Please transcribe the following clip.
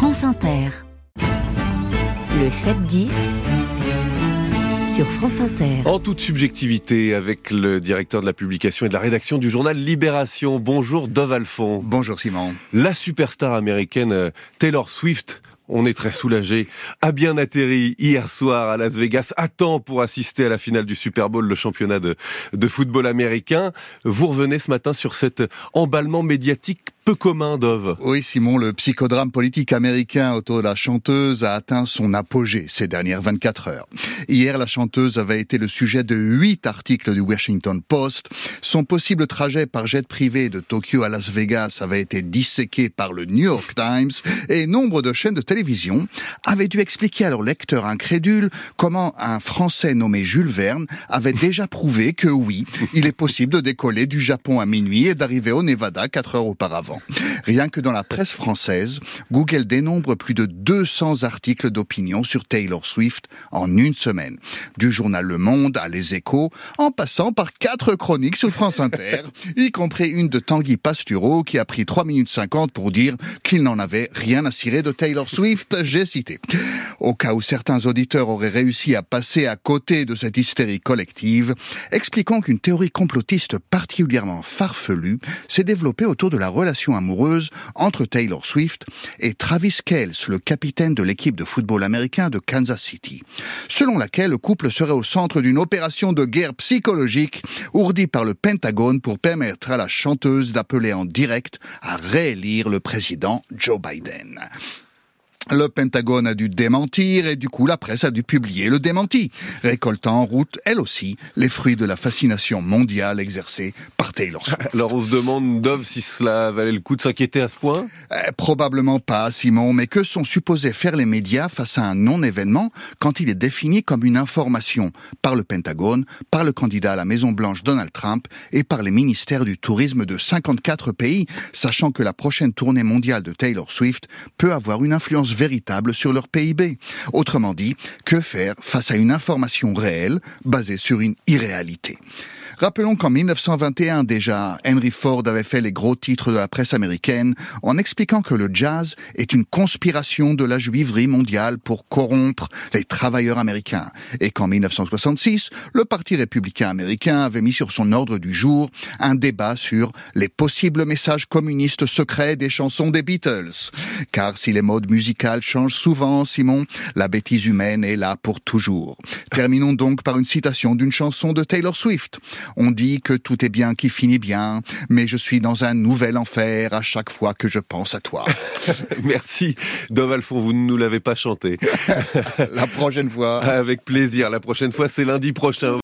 France Inter. Le 7-10 sur France Inter. En toute subjectivité, avec le directeur de la publication et de la rédaction du journal Libération. Bonjour Dov Alphon. Bonjour Simon. La superstar américaine euh, Taylor Swift on est très soulagé, a bien atterri hier soir à Las Vegas, à temps pour assister à la finale du Super Bowl, le championnat de, de football américain. Vous revenez ce matin sur cet emballement médiatique peu commun, Dove. Oui, Simon, le psychodrame politique américain autour de la chanteuse a atteint son apogée ces dernières 24 heures. Hier, la chanteuse avait été le sujet de huit articles du Washington Post. Son possible trajet par jet privé de Tokyo à Las Vegas avait été disséqué par le New York Times et nombre de chaînes de télévision avaient dû expliquer à leurs lecteurs incrédules comment un Français nommé Jules Verne avait déjà prouvé que oui, il est possible de décoller du Japon à minuit et d'arriver au Nevada quatre heures auparavant. Rien que dans la presse française, Google dénombre plus de 200 articles d'opinion sur Taylor Swift en une semaine. Du journal Le Monde à Les Échos, en passant par quatre chroniques sur France Inter, y compris une de Tanguy Pastureau qui a pris 3 minutes 50 pour dire qu'il n'en avait rien à cirer de Taylor Swift, j'ai cité. Au cas où certains auditeurs auraient réussi à passer à côté de cette hystérie collective, expliquons qu'une théorie complotiste particulièrement farfelue s'est développée autour de la relation amoureuse entre Taylor Swift et Travis Kelce, le capitaine de l'équipe de football américain de Kansas City, selon laquelle le couple serait au centre d'une opération de guerre psychologique ourdie par le Pentagone pour permettre à la chanteuse d'appeler en direct à réélire le président Joe Biden. Le Pentagone a dû démentir et du coup la presse a dû publier le démenti, récoltant en route, elle aussi, les fruits de la fascination mondiale exercée par Taylor Swift. Alors on se demande, Dove, si cela valait le coup de s'inquiéter à ce point? Eh, Probablement pas, Simon, mais que sont supposés faire les médias face à un non-événement quand il est défini comme une information par le Pentagone, par le candidat à la Maison-Blanche Donald Trump et par les ministères du tourisme de 54 pays, sachant que la prochaine tournée mondiale de Taylor Swift peut avoir une influence véritable sur leur PIB. Autrement dit, que faire face à une information réelle basée sur une irréalité? Rappelons qu'en 1921 déjà, Henry Ford avait fait les gros titres de la presse américaine en expliquant que le jazz est une conspiration de la juiverie mondiale pour corrompre les travailleurs américains et qu'en 1966, le Parti républicain américain avait mis sur son ordre du jour un débat sur les possibles messages communistes secrets des chansons des Beatles. Car si les modes musicales changent souvent, Simon, la bêtise humaine est là pour toujours. Terminons donc par une citation d'une chanson de Taylor Swift. On dit que tout est bien qui finit bien, mais je suis dans un nouvel enfer à chaque fois que je pense à toi. Merci. Dove Alphon, vous ne nous l'avez pas chanté. La prochaine fois. Avec plaisir. La prochaine fois, c'est lundi prochain.